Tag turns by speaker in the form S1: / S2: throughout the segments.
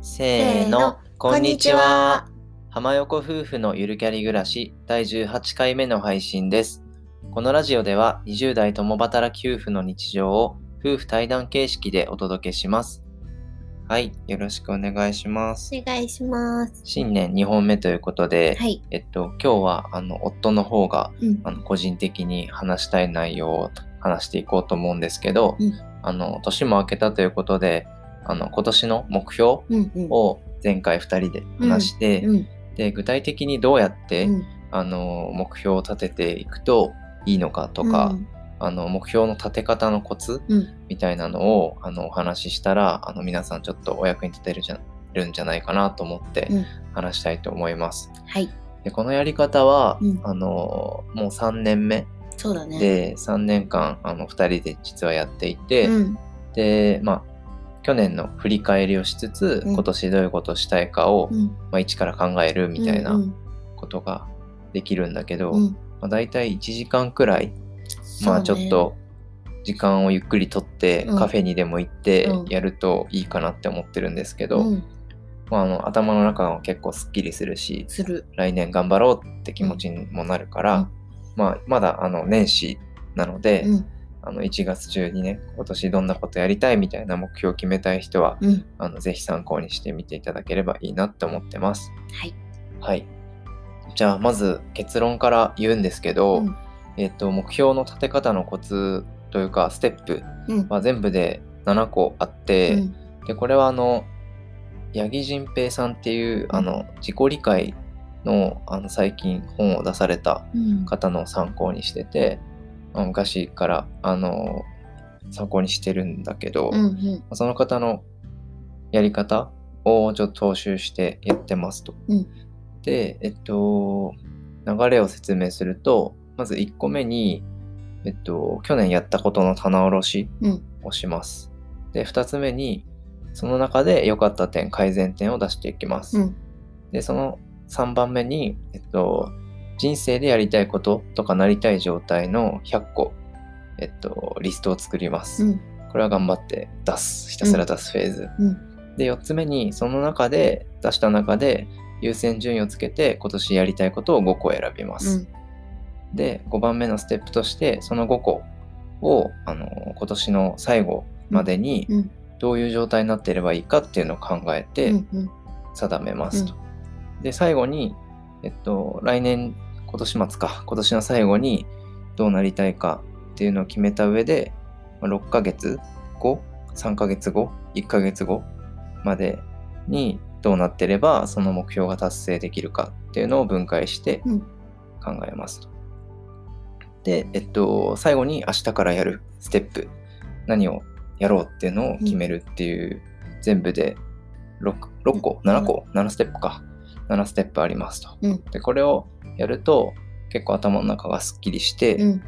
S1: せーの、こんにちは。浜横夫婦のゆるキャリ暮らし第18回目の配信です。このラジオでは20代共働き夫婦の日常を夫婦対談形式でお届けします。はい、よろしくお願いします。
S2: お願いします。
S1: 新年2本目ということで、
S2: はい。
S1: えっと、今日はあの夫の方が
S2: うん。
S1: あの個人的に話したい内容を話していこうと思うんですけど、
S2: うん
S1: あの年も明けたということであの今年の目標
S2: うんうん。
S1: を前回2人で話して、
S2: うん。
S1: で具体的にどうやって、
S2: うん
S1: あの目標を立てていくといいのかとか、あの目標の立て方のコツ
S2: うん。
S1: みたいなのをあのお話ししたらあの皆さんちょっとお役に立てるじゃるんじゃないかなと思って
S2: うん
S1: 話したいと思います。
S2: はい。
S1: でこのやり方は、
S2: うん
S1: あのもう3年目
S2: そうだね。
S1: で3年間あの2人で実はやっていて、
S2: うん。
S1: でまあ去年の振り返りをしつつ、
S2: うん
S1: 今年どういうことをしたいかを、
S2: うん。
S1: まあ、一から考えるみたいな
S2: うん
S1: ことができるんだけど、
S2: うん。
S1: まあ、大体1時間くらい、まあちょっと時間をゆっくりとって、
S2: うん
S1: カフェにでも行って
S2: うん
S1: やるといいかなって思ってるんですけど、
S2: うん。
S1: まあ、あの頭の中が結構すっきりするし
S2: する。
S1: 来年頑張ろうって気持ちにもなるから、
S2: うん
S1: まあ、まだあの年始なので、
S2: うん。
S1: あの1月中にね今年どんなことやりたいみたいな目標を決めたい人は
S2: うん。
S1: あのぜひ参考にしてみていただければいいなって思ってます。
S2: はい。
S1: はい。じゃあまず結論から言うんですけど、
S2: うん
S1: えっと目標の立て方のコツというかステップ
S2: うん。
S1: は全部で7個あって、
S2: うん。
S1: でこれはあの八木仁平さんっていうあの自己理解のあの最近本を出された
S2: うん。
S1: 方の参考にしてて、まあ昔からあの参考にしてるんだけど、
S2: うん。うん。
S1: その方のやり方をちょっと踏襲してやってますと。
S2: うん
S1: で、えっと、流れを説明すると、まず1個目に、えっと、去年やったことの棚卸し
S2: うん。
S1: をします。で、2つ目に、その中で良かった点、改善点を出していきます。
S2: うん。
S1: で、その3番目に、えっと、人生でやりたいこととかなりたい状態の100個、えっと、リストを作ります。
S2: うん。
S1: これは頑張って出す。ひたすら出すフェーズ。
S2: うん。
S1: で、4つ目に、その中で、出した中で、優先順位をつけて、今年やりたいことを5個選びます。で、5番目のステップとして、その5個を、あの、今年の最後までに
S2: うん。
S1: どういう状態になっていればいいかっていうのを考えて
S2: うん。うん。
S1: 定めますと。で、最後に、えっと、来年、今年末か、今年の最後にどうなりたいかっていうのを決めた上で、まあ6ヶ月後、3ヶ月後、1ヶ月後までにどうなってればその目標が達成できるかっていうのを分解して
S2: うん
S1: 考えますと。で、えっと、最後に明日からやるステップ、何をやろうっていうのを決めるっていう、全部で 6, 6個、
S2: うん
S1: 7個、7ステップか。7ステップありますと。
S2: うん。
S1: で、これをやると結構頭の中がすっきりして、
S2: うん。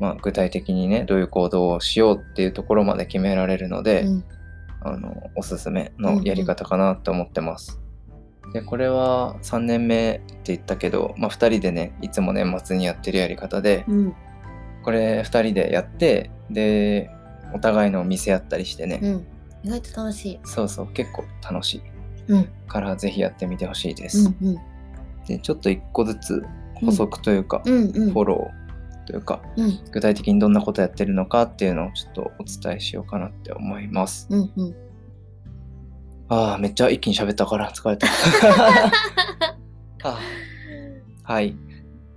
S1: まあ、具体的にね、どういう行動をしようっていうところまで決められるので、
S2: うん。
S1: あの、おすすめのやり方かなと思ってます。で、これは3年目って言ったけど、まあ、2人でね、いつも年末にやってるやり方で、
S2: うん。
S1: これ2人でやって、で、お互いのを見せ合ったりしてね、
S2: うん。意外と楽しい。
S1: そうそう、結構楽しい
S2: うん。
S1: から、ぜひやってみてほしいです。
S2: うん。うん。
S1: で、ちょっと1個ずつ補足というか、
S2: うん。うん。
S1: フォローというか、
S2: うん。
S1: 具体的にどんなことやってるのかっていうのをちょっとお伝えしようかなって思います。
S2: うん。うん。
S1: ああ、めっちゃ一気に喋ったから疲れた。あはい。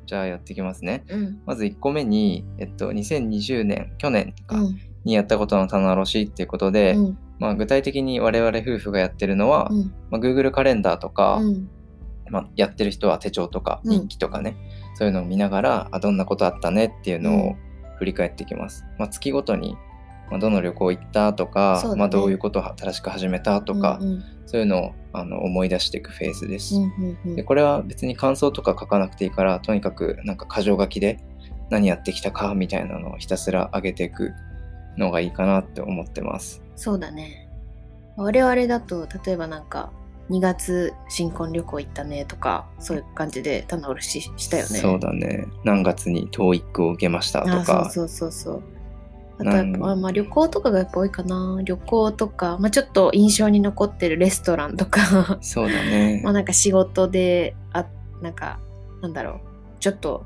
S1: じゃあやっていきますね。
S2: うん。
S1: まず1個目に、えっと、2020年、去年か
S2: うん。
S1: にやったことの棚卸しっていうことで、
S2: うん。
S1: まあ、具体的に我々夫婦がやってるのは、
S2: うん。
S1: まあ、Google カレンダーとか、
S2: うん。
S1: まあ、やってる人は手帳とか
S2: うん
S1: 日記とかね、そういうのを見ながらあどんなことあったねっていうのを振り返っていきます。まあ、月ごとに、まあ、どの旅行行ったとか、
S2: ね
S1: まあ、どういうことを新しく始めたとか、
S2: うん。
S1: そういうのをあの思い出していくフェーズです。
S2: うん。うん。
S1: でこれは別に感想とか書かなくていいからとにかくなんか箇条書きで何やってきたかみたいなのをひたすら上げていくのがいいかなって思ってます。
S2: そうだね。我々だと、例えばなんか、2月新婚旅行行ったねとか、そういう感じで棚卸ししたよね。
S1: そうだね。何月に TOEIC を受けましたと
S2: あ
S1: か、
S2: そうそうそうそう。あとやっぱ、まあ、旅行とかがやっぱ多いかな。旅行とか、まあ、ちょっと印象に残ってるレストランとか。
S1: そうだね。
S2: まあなんか仕事であなんかなんだろう。ちょっと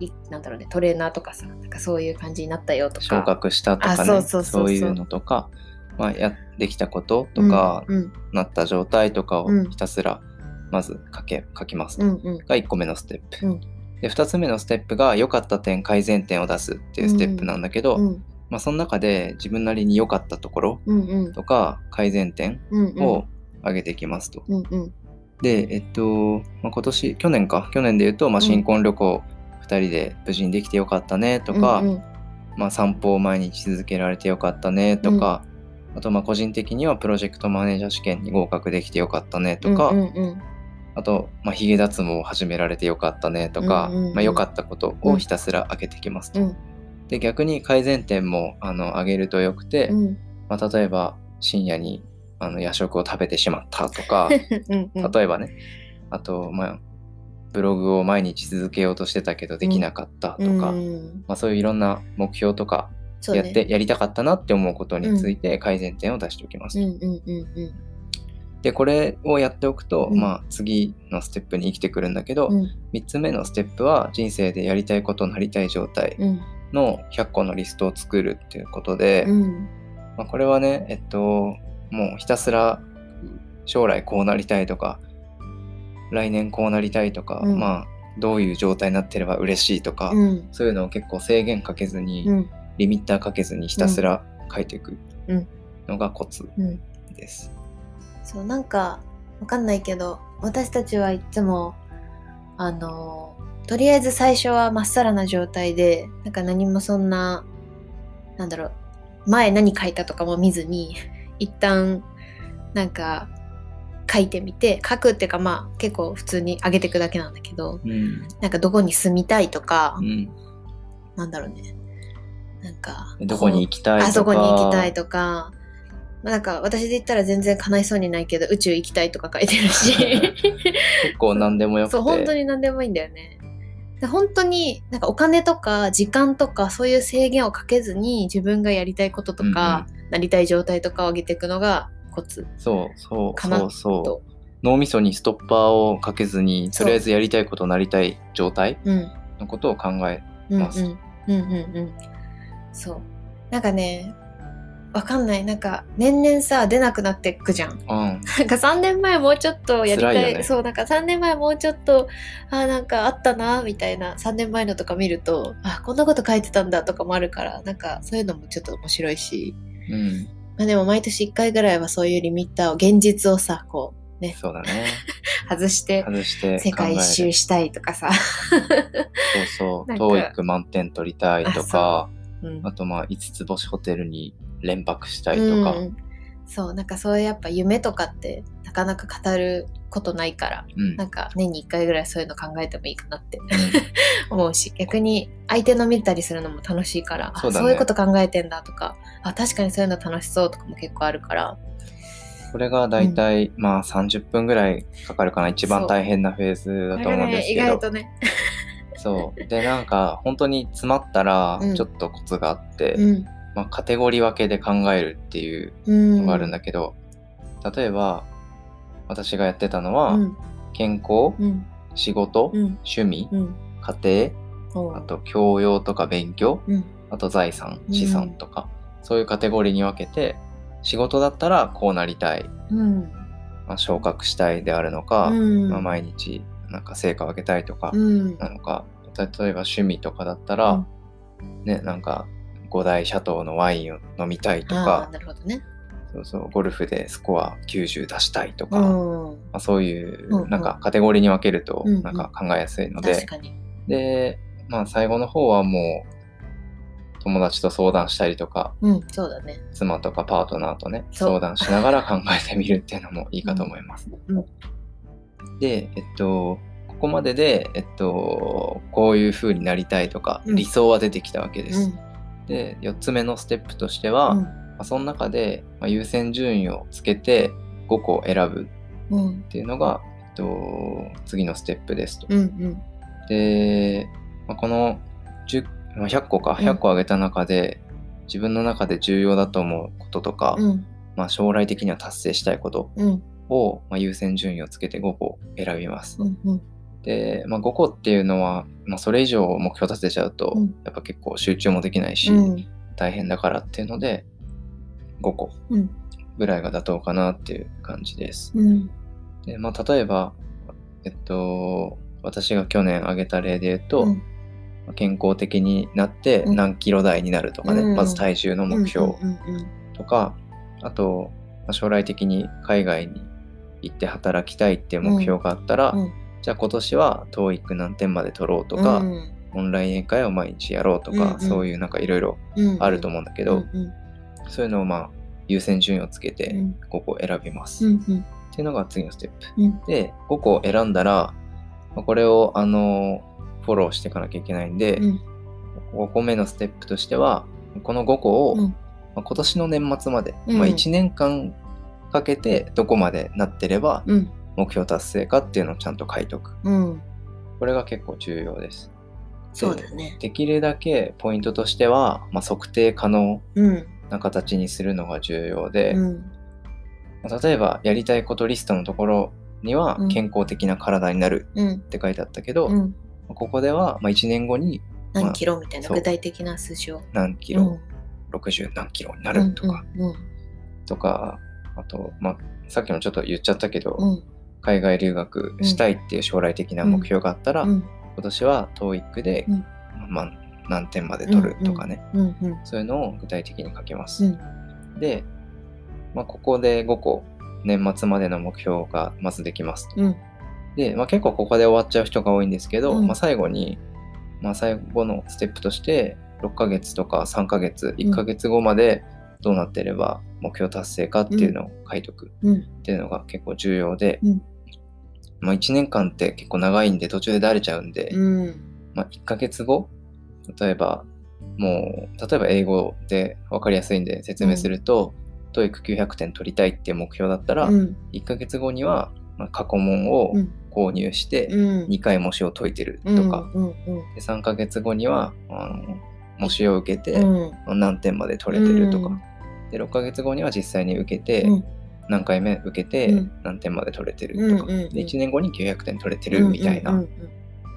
S2: いなんだろうね。トレーナーとかさなんかそういう感じになったよとか。
S1: 昇格したとかね。
S2: あそうそうそう。そう
S1: いうのとか、まあ、やできたこととか、
S2: うんうん。
S1: なった状態とかを
S2: うん。
S1: ひたすらまず書け書きます。と、
S2: うんうん。
S1: が1個目のステップ、
S2: うん。
S1: で2つ目のステップが良かった点改善点を出すっていうステップなんだけど、
S2: うん。
S1: まあ、その中で自分なりに良かったところ
S2: うんうん。
S1: とか改善点
S2: うんうん。
S1: を上げていきますと。
S2: うんうん。
S1: で、えっと、まあ、今年、去年か、去年で言うと、まあ、新婚旅行2人で無事にできてよかったねとか、
S2: うんうん。
S1: まあ、散歩を毎日続けられてよかったねとか、あと、まあ、個人的にはプロジェクトマネージャー試験に合格できてよかったねとか、
S2: うんうん
S1: あと、まあ、髭脱毛を始められてよかったねとか、
S2: うんうんうん。
S1: まあ、良かったことをひたすら上げていきますと。
S2: うん。
S1: で、逆に改善点もあの上げるとよくて、
S2: うん。
S1: まあ、例えば深夜にあの夜食を食べてしまったとか、
S2: うんうん。
S1: 例えばね、あと、まあ、ブログを毎日続けようとしてたけどできなかったとか、
S2: うん。
S1: まあ、そういういろんな目標とかやって、やりたかったなって思うことについて改善点を出しておきます。で、これをやっておくと、
S2: うん。
S1: まあ、次のステップに生きてくるんだけど、
S2: うん。
S1: 3つ目のステップは人生でやりたいことなりたい状態
S2: うん。
S1: の100個のリストを作るっていうことで、
S2: うん。
S1: まあ、これはねえっともうひたすら将来こうなりたいとか来年こうなりたいとか、
S2: うん。
S1: まあどういう状態になってれば嬉しいとか、
S2: うん。
S1: そういうのを結構制限かけずに、
S2: うん
S1: リミッターかけずにひたすら書いていく
S2: うん。
S1: のがコツ
S2: うん。
S1: です。
S2: そうなんかわかんないけど私たちはいつもあのとりあえず最初はまっさらな状態でなんか何もそんななんだろう前何書いたとかも見ずに 一旦なんか書いてみて書くっていうかまあ結構普通に上げていくだけなんだけど
S1: うん。
S2: なんかどこに住みたいとか、
S1: うん、
S2: なんだろうねなんか
S1: どこに行きたいとか。
S2: あそこに行きたいとか、まあなんか私で言ったら全然叶いそうにないけど宇宙行きたいとか書いてるし。
S1: 結構何でもよくて。
S2: そう本当に何でもいいんだよね。で本当になんかお金とか時間とかそういう制限をかけずに自分がやりたいこととか、なりたい状態とかを上げていくのがコツ。
S1: そうそうそう。そう。
S2: と
S1: 脳みそにストッパーをかけずにとりあえずやりたいことなりたい状態
S2: うん。
S1: のことを考え
S2: うん
S1: ます
S2: うんうんうんうんそう。なんかねわかんない。なんか年々さ出なくなってくじゃん。
S1: うん。
S2: なんか3年前もうちょっとやりたい。
S1: ね。
S2: そうなんか3年前もうちょっとあなんかあったなみたいな。3年前のとか見るとあこんなこと書いてたんだとかもあるからなんかそういうのもちょっと面白いし、
S1: うん。
S2: まあ、でも毎年1回ぐらいはそういうリミッターを現実をさこうね。
S1: そうだね。
S2: 外して
S1: 外して
S2: 世界一周したいとかさ、
S1: そうそう。TOEIC 満点取りたいとか
S2: うん。
S1: あとまあ5つ星ホテルに連泊したいとか、
S2: うん。そうなんかそういうやっぱ夢とかってなかなか語ることないから
S1: うん。
S2: なんか年に1回ぐらいそういうの考えてもいいかなって。思うし逆に相手の見たりするのも楽しいからあ
S1: そうだね。
S2: そういうこと考えてんだとかあ確かにそういうの楽しそうとかも結構あるから。
S1: これがだいたい、まあ30分ぐらいかかるかな。一番大変なフェーズだと思うんですけ
S2: 意
S1: ど
S2: 外とね
S1: そう。でなんか本当に詰まったら
S2: うん。
S1: ちょっとコツがあって、
S2: うん。
S1: まあ、カテゴリー分けで考えるっていう
S2: うん
S1: のがあるんだけど、例えば私がやってたのは、
S2: うん。
S1: 健康、
S2: うん。
S1: 仕事、
S2: うん。
S1: 趣味、
S2: うん。
S1: 家庭あと教養とか勉強
S2: うん。
S1: あと財産
S2: うん。
S1: 資産とか、そういうカテゴリーに分けて仕事だったらこうなりたい、
S2: うん。
S1: まあ、昇格したいであるのか、
S2: うん。
S1: まあ、毎日なんか成果を上げたいとか
S2: うん。
S1: なのか、例えば趣味とかだったら、ねなんか五大シャトーのワインを飲みたいと
S2: あ
S1: か
S2: ーなるほどね。
S1: そうそうゴルフでスコア90出したいとか、
S2: うん。
S1: まあ、そういう
S2: うんうん。
S1: なんかカテゴリーに分けると
S2: うんうん。
S1: なんか考えやすいので、で、まあ最後の方はもう友達と相談したりとか、
S2: うんそうだね。
S1: 妻とかパートナーとね、相談しながら考えてみるっていうのもいいかと思います。
S2: うん
S1: で、えっと、ここまでで、えっと、こういう風になりたいとか、
S2: うん。
S1: 理想は出てきたわけです。
S2: うん。
S1: で、4つ目のステップとしては、
S2: うん。
S1: まあ、その中で、まあ、優先順位をつけて5個選ぶ
S2: うん。
S1: っていうのが、えっと、次のステップですと。
S2: うんうん。
S1: で、まあ、この10まあ100個か
S2: うん。
S1: 100個挙げた中で、自分の中で重要だと思うこととか、
S2: うん。
S1: まあ、将来的には達成したいこと
S2: うん
S1: を、まあ、優先順位をつけて5個選びます。
S2: うんうん。
S1: で、まあ、5個っていうのは、まあ、それ以上目標立てちゃうと、
S2: うん。
S1: やっぱ結構集中もできないし、
S2: うん。
S1: 大変だからっていうので5個
S2: うん。
S1: ぐらいが妥当かなっていう感じです。
S2: うん。
S1: でまあ、例えば、えっと、私が去年挙げた例で言うと、健康的になって
S2: うん。
S1: 何キロ台になるとかね、
S2: うん。
S1: まず体重の目標とか、あと、まあ将来的に海外に行って働きたいっていう目標があったら、
S2: うん。
S1: じゃあ今年は TOEIC 何点まで取ろうとか、
S2: うん。
S1: オンライン英会を毎日やろうとか、
S2: うんうん。
S1: そういうなんかいろいろ
S2: うん
S1: あると思うんだけど、
S2: うんうん。
S1: そういうのをまあ優先順位をつけて
S2: うん。
S1: 5個選びます。っ
S2: うんうん。
S1: ていうのが次のステップ。
S2: うん。
S1: で、5個選んだら、まあこれをあのフォローしていかなきゃいけないんで、
S2: うん。
S1: 5個目のステップとしては、この5個を、
S2: うん。
S1: まあ今年の年末まで、
S2: うん。
S1: まあ、1年間かけてどこまでなってれば
S2: うん。
S1: 目標達成かっていうのをちゃんと書いとく。
S2: うん。
S1: これが結構重要です。
S2: そうだね。
S1: できるだけポイントとしては、まあ、測定可能
S2: うん。
S1: な形にするのが重要で、
S2: うん。
S1: まあ例えばやりたいことリストのところには
S2: うん。
S1: 健康的な体になる
S2: うん。
S1: って書いてあったけど、
S2: うん。
S1: ここではまあ1年後に
S2: 何キロみたいな具体的な数字を。
S1: 何キロ、60何キロになるとか、
S2: うん。
S1: とかあと、まあ、さっきもちょっと言っちゃったけど、
S2: うん。
S1: 海外留学したいっていう将来的な目標があったら、
S2: うん。
S1: 今年は TOEIC で、
S2: うん。
S1: まあ、何点まで取るとかね、
S2: うんうん
S1: そういうのを具体的に書きます。
S2: うん。
S1: で、まあ、ここで5個年末までの目標がまずできます。と。
S2: うん。
S1: で、まあ、結構ここで終わっちゃう人が多いんですけど、
S2: うん。
S1: まあ、最後に、まあ、最後のステップとして6ヶ月とか3ヶ月1ヶ月後までどうなってれば目標達成かっていうのを書いとく
S2: うん。
S1: っていうのが結構重要で、
S2: うん。
S1: まあ、1年間って結構長いんで途中でだれちゃうんで、
S2: うん。
S1: まあ、1ヶ月後例えばもう例えば英語で分かりやすいんで説明すると、TOEIC900 点取りたいっていう目標だったら、
S2: うん。
S1: 1ヶ月後にはまあ過去問を
S2: うん。
S1: 購入して
S2: うん。
S1: 2回模試を解いてるとか、
S2: うんうん
S1: で3ヶ月後にはあの模試を受けて
S2: うん。
S1: 何点まで取れてるとか、
S2: うん
S1: で6ヶ月後には実際に受けて、
S2: うん。
S1: 何回目受けて
S2: うん。
S1: 何点まで取れてるとか、で1年後に900点取れてるみたいな、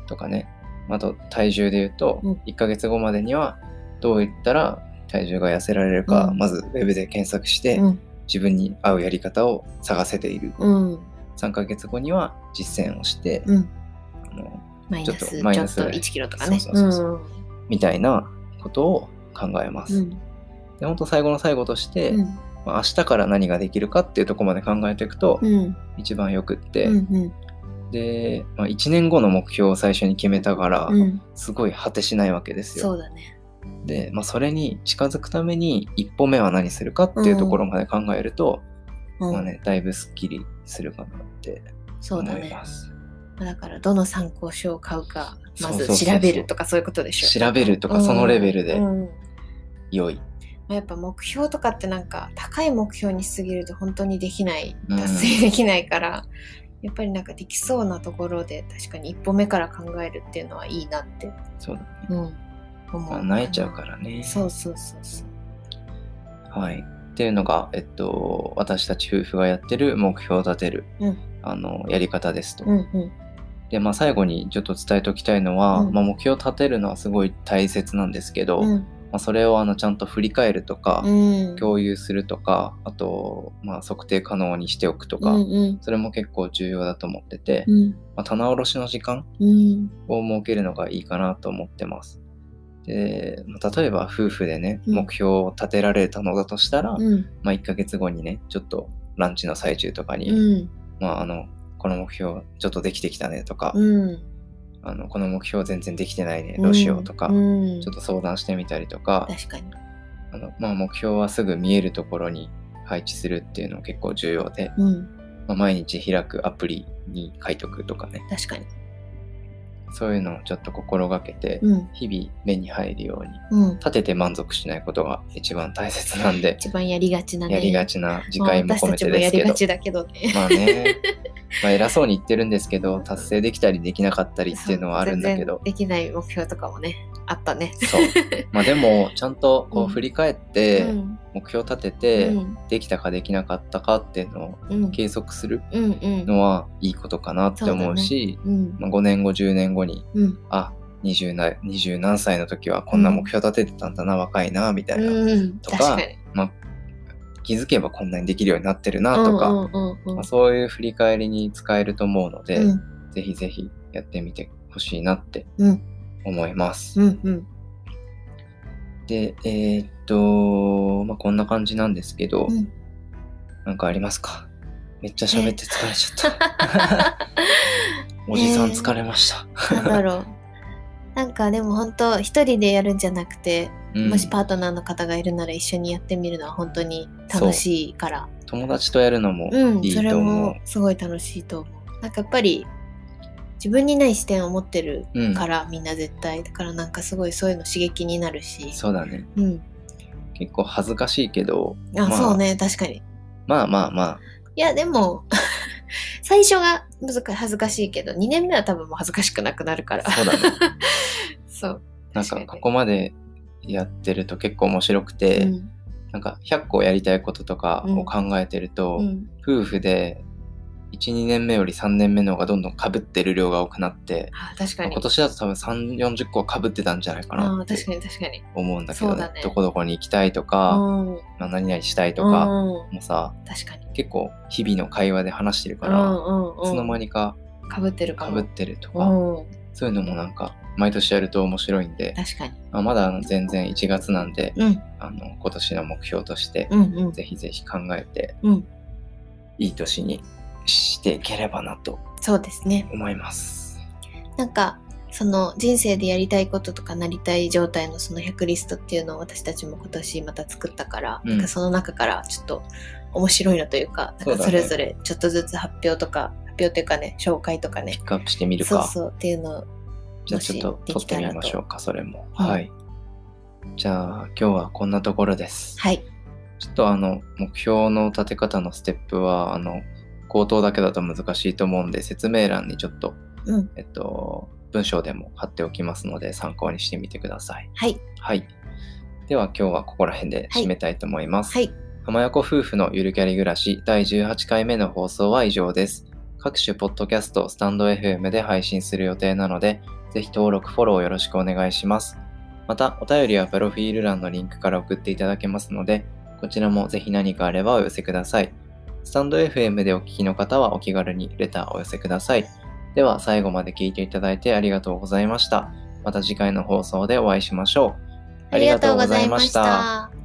S1: とかね。あと体重で言うと、
S2: うん。
S1: 1ヶ月後までにはどういったら体重が痩せられるか、
S2: うん。
S1: まずウェブで検索して、
S2: うん。
S1: 自分に合うやり方を探せている。
S2: うん。
S1: 3ヶ月後には実践をして、
S2: うん。
S1: あの
S2: マイナス
S1: ちょっ
S2: ちょっ
S1: とマイナス
S2: と1キロとかね。
S1: みたいなことを考えます。
S2: うん
S1: で本当最後の最後として、
S2: うん。
S1: まあ、明日から何ができるかっていうところまで考えていくと
S2: うん。
S1: 一番よくって、
S2: うんうん。
S1: で、まあ、1年後の目標を最初に決めたから、
S2: うん。
S1: すごい果てしないわけですよ。
S2: そうだね。
S1: で、まあ、それに近づくために一歩目は何するかっていうところまで考えると、
S2: うん。
S1: まあね、だいぶすっきりするかなって思います。
S2: だからどの参考書を買うかまず調べるとかそういうことでしょ。
S1: 調べるとかそのレベルで
S2: うん。うん。
S1: 良い。
S2: まあやっぱ目標とかってなんか高い目標にしすぎると本当にできない。
S1: うん。
S2: 達成できないから、やっぱりなんかできそうなところで確かに一歩目から考えるっていうのはいいなって、
S1: そうだね。
S2: うん、思う。
S1: まあ、泣いちゃうからね。
S2: そうそうそうそう。
S1: はい。っていうのが、えっと、私たち夫婦がやってる目標を立てる、
S2: うん。
S1: あのやり方ですと。
S2: うんうん。
S1: で、まあ、最後にちょっと伝えておきたいのは、
S2: うん。
S1: まあ、目標を立てるのはすごい大切なんですけど、ま
S2: うん
S1: あ、それをあのちゃんと振り返るとか、
S2: うん。
S1: 共有するとか、あと、まあ、測定可能にしておくとか、
S2: うんうん。
S1: それも結構重要だと思ってて、
S2: うん。
S1: まあ、棚卸しの時間
S2: うん。
S1: を設けるのがいいかなと思ってます。で、まあ例えば夫婦でね、
S2: うん。
S1: 目標を立てられたのだとしたら、
S2: うん。
S1: まあ、1ヶ月後にね、ちょっとランチの最中とかに、
S2: うん。
S1: まあ、あの、この目標ちょっとできてきたねとか、
S2: うん
S1: あのこの目標全然できてないね、どうしようとか、
S2: うん。
S1: ちょっと相談してみたりとか、
S2: 確かに。
S1: あのまあ、目標はすぐ見えるところに配置するっていうの結構重要で、
S2: うん。
S1: まあ、毎日開くアプリに書いとくとかね、
S2: 確かに。
S1: そういうのをちょっと心がけて、
S2: うん。
S1: 日々目に入るように、
S2: うん。
S1: 立てて満足しないことが一番大切なんで、
S2: 一番やりがちなね。
S1: やりがちな次回も込め
S2: まあ私たち
S1: てですけど
S2: もやりが。ちだけどね。
S1: まあね、まあ偉そうに言ってるんですけど達成できたりできなかったりっていうのはあるんだけど。
S2: できない目標とかもねあったね。
S1: そう。まあでもちゃんとこ
S2: う
S1: うん。振り返って
S2: うん。
S1: 目標立てて
S2: うん。
S1: できたかできなかったかっていうのを
S2: うん。
S1: 計測するのはいいことかなって思うし
S2: うん。
S1: まあ、5年後10年後に
S2: うん。
S1: あ20な20何歳の時はこんな目標立ててたんだな、若いなみたいな、
S2: うん。
S1: とか。まあ、気づけばこんなにできるようになってるなとか、
S2: うんうんうんうん
S1: まあ、そういう振り返りに使えると思うので、
S2: うん
S1: ぜひぜひやってみてほしいなって
S2: うん
S1: 思います。
S2: うんうん
S1: でえーっと、まあ、こんな感じなんですけど、
S2: うん
S1: なんかありますか？めっちゃ喋って疲れちゃった。おじさん疲れました。
S2: なんだろう。なんかでも本当一人でやるんじゃなくて、
S1: うん
S2: もしパートナーの方がいるなら一緒にやってみるのは本当に楽しいから。
S1: 友達とやるのも
S2: うん、
S1: いい
S2: それ
S1: と思う
S2: も。すごい楽しいと思う。なんかやっぱり自分にない視点を持ってる
S1: うん
S2: から、みんな絶対。だからなんかすごいそういうの刺激になるし。
S1: そうだね。
S2: うん。
S1: 結構恥ずかしいけど、
S2: あ、
S1: まあ
S2: そうね、確かに。
S1: まあまあまあ、
S2: いや、でも、最初が難し恥ずかしいけど、2年目は多分もう恥ずかしくなくなるから。
S1: そうだね。
S2: そう。
S1: なんかここまでやってると結構面白くて、
S2: うん
S1: なんか100個やりたいこととかを考えてると、
S2: うん
S1: 夫婦で1、2年目より3年目の方がどんどん被ってる量が多くなって、
S2: あ確かに。
S1: 今年だと多分3、40個被ってたんじゃないかな
S2: あ
S1: って
S2: 確かに確かに。
S1: 思うんだけど、
S2: そうだね
S1: どこどこに行きたいとか、
S2: うん。
S1: まあ、何々したいとか
S2: うん
S1: もさ、
S2: 確かに。
S1: 結構日々の会話で話してるから。いつの間にか
S2: かぶってるかも。
S1: 被ってるとか、
S2: うん。
S1: そういうのもなんか毎年やると面白いんで、
S2: 確かに。
S1: まあ、まだ全然1月なんで、
S2: うん。
S1: あの今年の目標として、
S2: うんうん。
S1: ぜひぜひ考えて、
S2: うん。
S1: いい年にしていければなと
S2: そうですね。
S1: 思います。
S2: なんか、その人生でやりたいこととかなりたい状態のその100リストっていうのを私たちも今年また作ったから、
S1: うん
S2: なんかその中からちょっと面白いのというか、なんかそれぞれちょっとずつ発表とか、発表というかね、紹介とかね
S1: ピッ、クアップしてみるか。
S2: そうそうっていうのを、
S1: じゃあちょっと撮ってみましょうか、それも。
S2: うん
S1: はい。じゃあ今日はこんなところです。
S2: はい。
S1: ちょっとあの目標の立て方のステップはあの口頭だけだと難しいと思うんで説明欄にちょっと、
S2: うん。
S1: えっと、文章でも貼っておきますので参考にしてみてください。
S2: はい。
S1: はい。では今日はここら辺で締めたいと思います。
S2: はい。
S1: 浜横夫婦のゆるキャリ暮らし第18回目の放送は以上です。各種ポッドキャスト、スタンド FM で配信する予定なので、ぜひ登録、フォローよろしくお願いします。また、お便りはプロフィール欄のリンクから送っていただけますので、こちらもぜひ何かあればお寄せください。スタンド FM でお聞きの方はお気軽にレターお寄せください。では、最後まで聞いていただいてありがとうございました。また次回の放送でお会いしましょう。
S2: ありがとうございました。